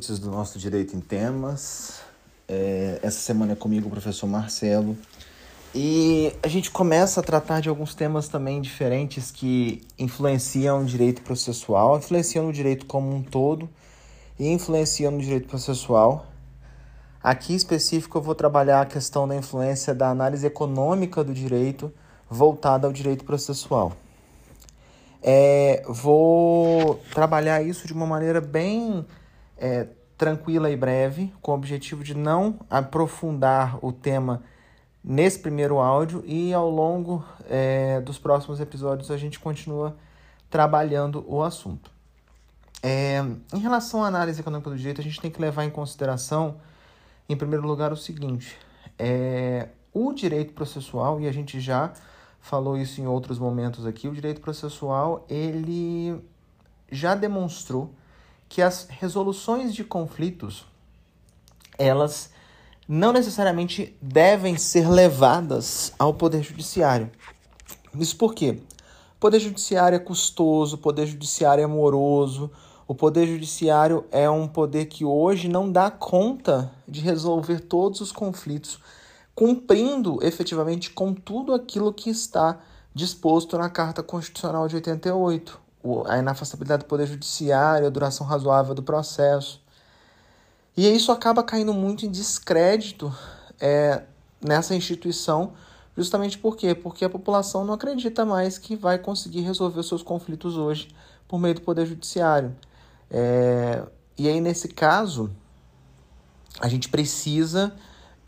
Ouvintes do nosso Direito em Temas. É, essa semana é comigo o professor Marcelo. E a gente começa a tratar de alguns temas também diferentes que influenciam o direito processual, influenciam o direito como um todo e influenciam no direito processual. Aqui em específico eu vou trabalhar a questão da influência da análise econômica do direito voltada ao direito processual. É, vou trabalhar isso de uma maneira bem é, tranquila e breve, com o objetivo de não aprofundar o tema nesse primeiro áudio e ao longo é, dos próximos episódios a gente continua trabalhando o assunto. É, em relação à análise econômica do direito, a gente tem que levar em consideração, em primeiro lugar, o seguinte: é, o direito processual, e a gente já falou isso em outros momentos aqui, o direito processual ele já demonstrou que as resoluções de conflitos elas não necessariamente devem ser levadas ao poder judiciário. Isso por quê? O poder judiciário é custoso, o poder judiciário é moroso, o poder judiciário é um poder que hoje não dá conta de resolver todos os conflitos, cumprindo efetivamente com tudo aquilo que está disposto na Carta Constitucional de 88 a inafastabilidade do poder judiciário, a duração razoável do processo. E isso acaba caindo muito em descrédito é, nessa instituição, justamente por quê? Porque a população não acredita mais que vai conseguir resolver os seus conflitos hoje por meio do poder judiciário. É, e aí, nesse caso, a gente precisa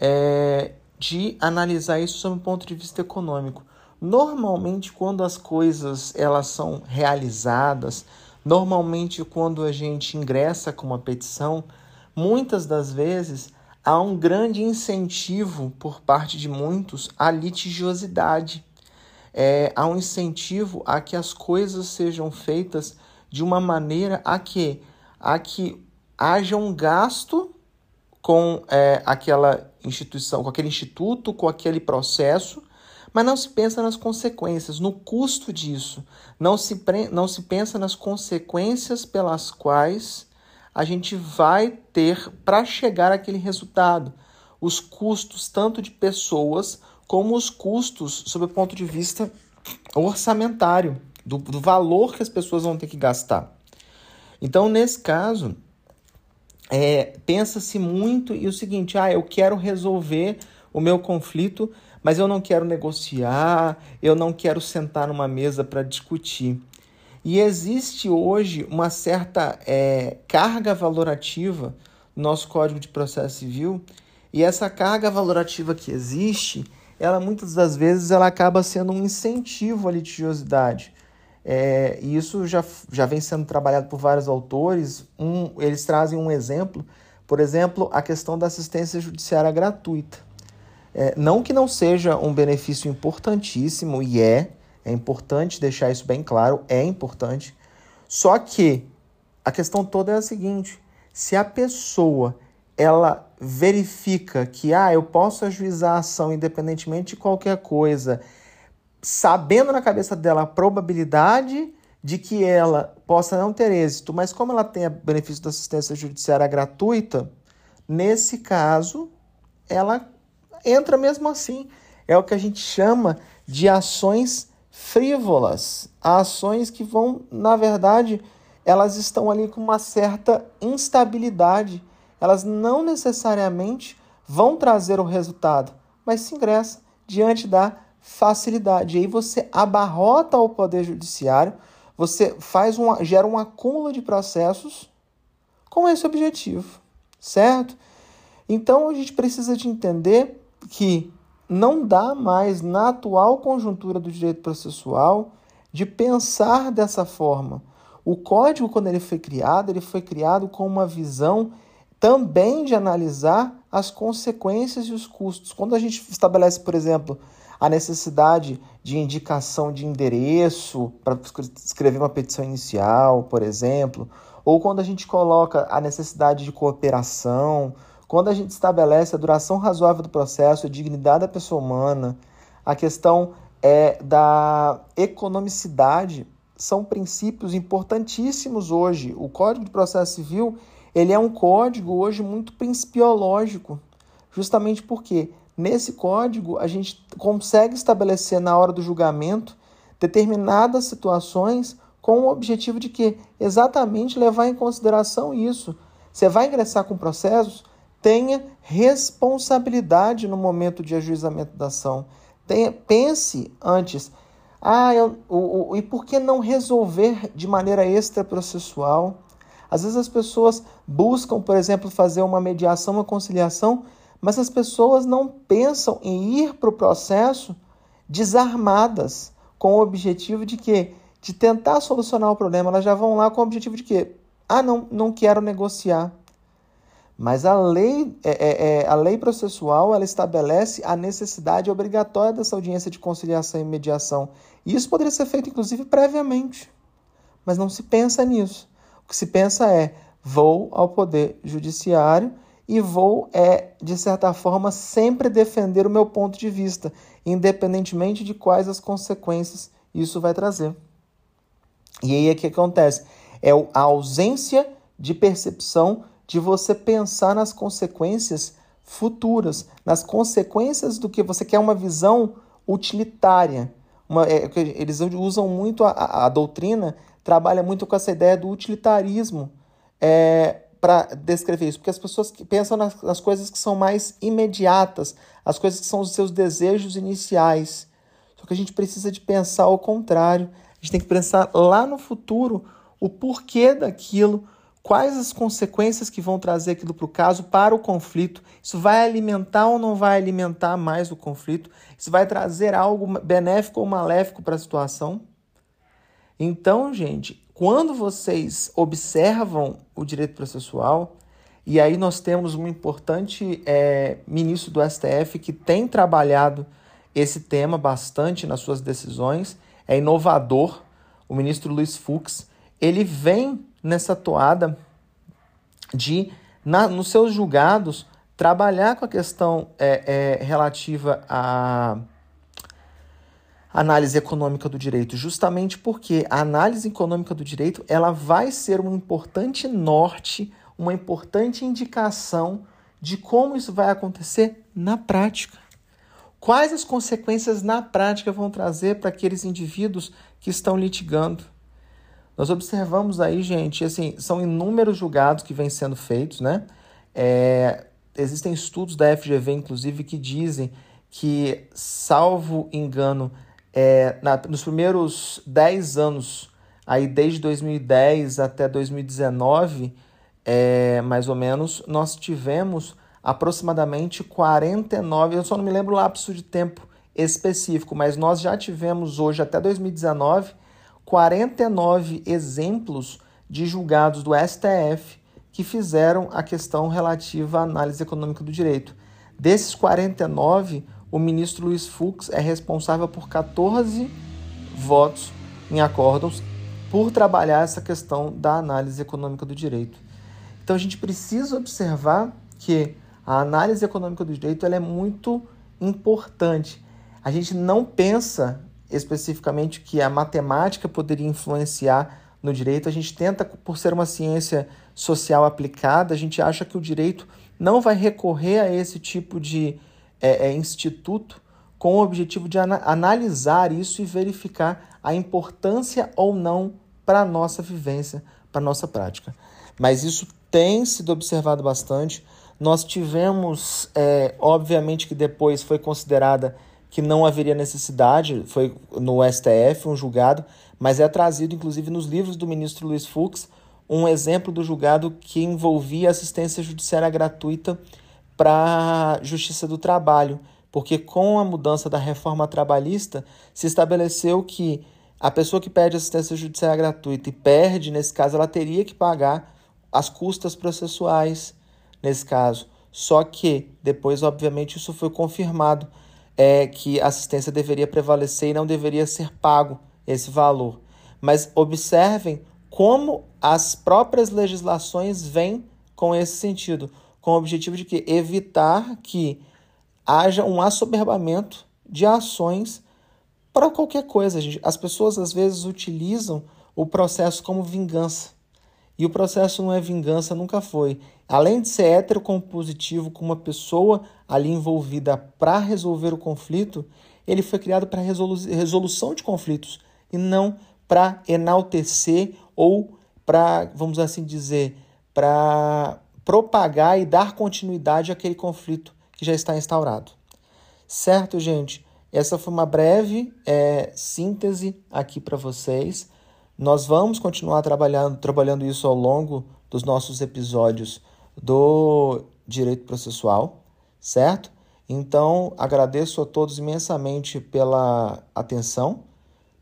é, de analisar isso sob um ponto de vista econômico. Normalmente, quando as coisas elas são realizadas, normalmente quando a gente ingressa com uma petição, muitas das vezes há um grande incentivo por parte de muitos à litigiosidade. É, há um incentivo a que as coisas sejam feitas de uma maneira a que, a que haja um gasto com é, aquela instituição, com aquele instituto, com aquele processo, mas não se pensa nas consequências, no custo disso. Não se, não se pensa nas consequências pelas quais a gente vai ter para chegar àquele resultado. Os custos tanto de pessoas como os custos sob o ponto de vista orçamentário, do, do valor que as pessoas vão ter que gastar. Então, nesse caso, é, pensa-se muito e o seguinte: ah, eu quero resolver o meu conflito mas eu não quero negociar, eu não quero sentar numa mesa para discutir. E existe hoje uma certa é, carga valorativa no nosso Código de Processo Civil, e essa carga valorativa que existe, ela muitas das vezes ela acaba sendo um incentivo à litigiosidade. É, e isso já, já vem sendo trabalhado por vários autores. Um, eles trazem um exemplo, por exemplo, a questão da assistência judiciária gratuita. É, não que não seja um benefício importantíssimo, e é, é importante deixar isso bem claro, é importante. Só que a questão toda é a seguinte: se a pessoa ela verifica que ah, eu posso ajuizar a ação independentemente de qualquer coisa, sabendo na cabeça dela a probabilidade de que ela possa não ter êxito, mas como ela tem benefício da assistência judiciária gratuita, nesse caso, ela entra mesmo assim. É o que a gente chama de ações frívolas, ações que vão, na verdade, elas estão ali com uma certa instabilidade. Elas não necessariamente vão trazer o resultado, mas se ingressa diante da facilidade. E aí você abarrota o poder judiciário, você faz um, gera um acúmulo de processos com esse objetivo, certo? Então a gente precisa de entender que não dá mais, na atual conjuntura do direito processual, de pensar dessa forma. O código, quando ele foi criado, ele foi criado com uma visão também de analisar as consequências e os custos. Quando a gente estabelece, por exemplo, a necessidade de indicação de endereço para escrever uma petição inicial, por exemplo, ou quando a gente coloca a necessidade de cooperação, quando a gente estabelece a duração razoável do processo, a dignidade da pessoa humana, a questão é da economicidade, são princípios importantíssimos hoje. O Código de Processo Civil ele é um código hoje muito principiológico, justamente porque nesse código a gente consegue estabelecer na hora do julgamento determinadas situações com o objetivo de que exatamente levar em consideração isso. Você vai ingressar com processos, tenha responsabilidade no momento de ajuizamento da ação. Tenha, pense antes, ah, eu, o, o, e por que não resolver de maneira extraprocessual? Às vezes as pessoas buscam, por exemplo, fazer uma mediação, uma conciliação, mas as pessoas não pensam em ir para o processo desarmadas, com o objetivo de que de tentar solucionar o problema, elas já vão lá com o objetivo de que ah, não, não quero negociar. Mas a lei, é, é, é, a lei processual ela estabelece a necessidade obrigatória dessa audiência de conciliação e mediação. E isso poderia ser feito, inclusive, previamente. Mas não se pensa nisso. O que se pensa é: vou ao Poder Judiciário e vou, é, de certa forma, sempre defender o meu ponto de vista, independentemente de quais as consequências isso vai trazer. E aí o que acontece? É a ausência de percepção de você pensar nas consequências futuras, nas consequências do que você quer uma visão utilitária. Uma, é, eles usam muito a, a, a, doutrina, trabalha muito com essa ideia do utilitarismo é, para descrever isso, porque as pessoas pensam nas, nas coisas que são mais imediatas, as coisas que são os seus desejos iniciais. Só que a gente precisa de pensar ao contrário. A gente tem que pensar lá no futuro o porquê daquilo, quais as consequências que vão trazer aquilo para o caso, para o conflito. Isso vai alimentar ou não vai alimentar mais o conflito? Isso vai trazer algo benéfico ou maléfico para a situação? Então, gente, quando vocês observam o direito processual, e aí nós temos um importante é, ministro do STF que tem trabalhado esse tema bastante nas suas decisões, é inovador, o ministro Luiz Fux, ele vem nessa toada de, na, nos seus julgados, trabalhar com a questão é, é, relativa à análise econômica do direito, justamente porque a análise econômica do direito ela vai ser um importante norte, uma importante indicação de como isso vai acontecer na prática. Quais as consequências na prática vão trazer para aqueles indivíduos que estão litigando? Nós observamos aí, gente, assim, são inúmeros julgados que vêm sendo feitos, né? É, existem estudos da FGV, inclusive, que dizem que, salvo engano, é, na, nos primeiros 10 anos, aí desde 2010 até 2019, é, mais ou menos, nós tivemos aproximadamente 49, eu só não me lembro o lapso de tempo específico, mas nós já tivemos hoje, até 2019, 49 exemplos de julgados do STF que fizeram a questão relativa à análise econômica do direito. Desses 49, o ministro Luiz Fux é responsável por 14 votos em acórdãos por trabalhar essa questão da análise econômica do direito. Então a gente precisa observar que a análise econômica do direito ela é muito importante. A gente não pensa especificamente que a matemática poderia influenciar no direito. A gente tenta, por ser uma ciência social aplicada, a gente acha que o direito não vai recorrer a esse tipo de é, é, instituto com o objetivo de ana analisar isso e verificar a importância ou não para a nossa vivência, para a nossa prática. Mas isso tem sido observado bastante. Nós tivemos, é, obviamente, que depois foi considerada que não haveria necessidade, foi no STF, um julgado, mas é trazido, inclusive, nos livros do ministro Luiz Fux, um exemplo do julgado que envolvia assistência judiciária gratuita para a Justiça do Trabalho, porque com a mudança da reforma trabalhista se estabeleceu que a pessoa que pede assistência judiciária gratuita e perde, nesse caso, ela teria que pagar as custas processuais nesse caso. Só que depois, obviamente, isso foi confirmado é que a assistência deveria prevalecer e não deveria ser pago esse valor. Mas observem como as próprias legislações vêm com esse sentido, com o objetivo de que evitar que haja um assoberbamento de ações para qualquer coisa. As pessoas às vezes utilizam o processo como vingança. E o processo não é vingança, nunca foi. Além de ser heterocompositivo com uma pessoa ali envolvida para resolver o conflito, ele foi criado para resolu resolução de conflitos e não para enaltecer ou para, vamos assim dizer, para propagar e dar continuidade àquele conflito que já está instaurado. Certo, gente? Essa foi uma breve é, síntese aqui para vocês. Nós vamos continuar trabalhando, trabalhando isso ao longo dos nossos episódios do direito processual, certo? Então, agradeço a todos imensamente pela atenção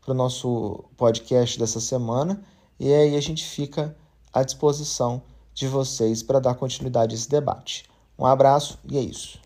para o nosso podcast dessa semana e aí a gente fica à disposição de vocês para dar continuidade a esse debate. Um abraço e é isso.